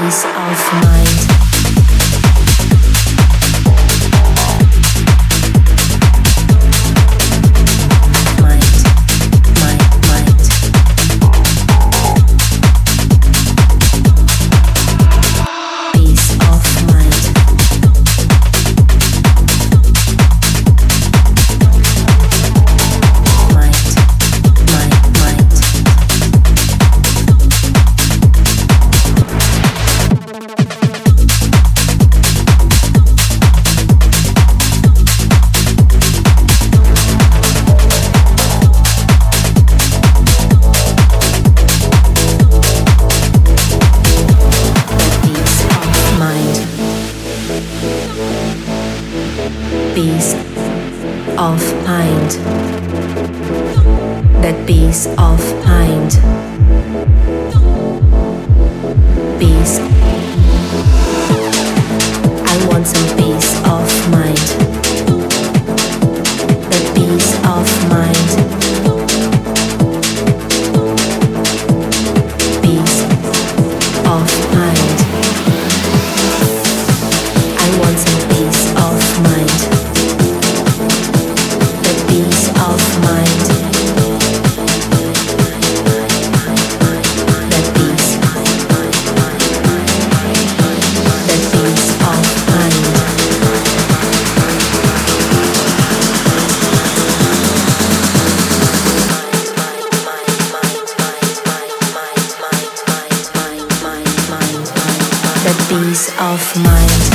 peace of mind. Peace of mind. That peace of mind. Peace. Peace of mind.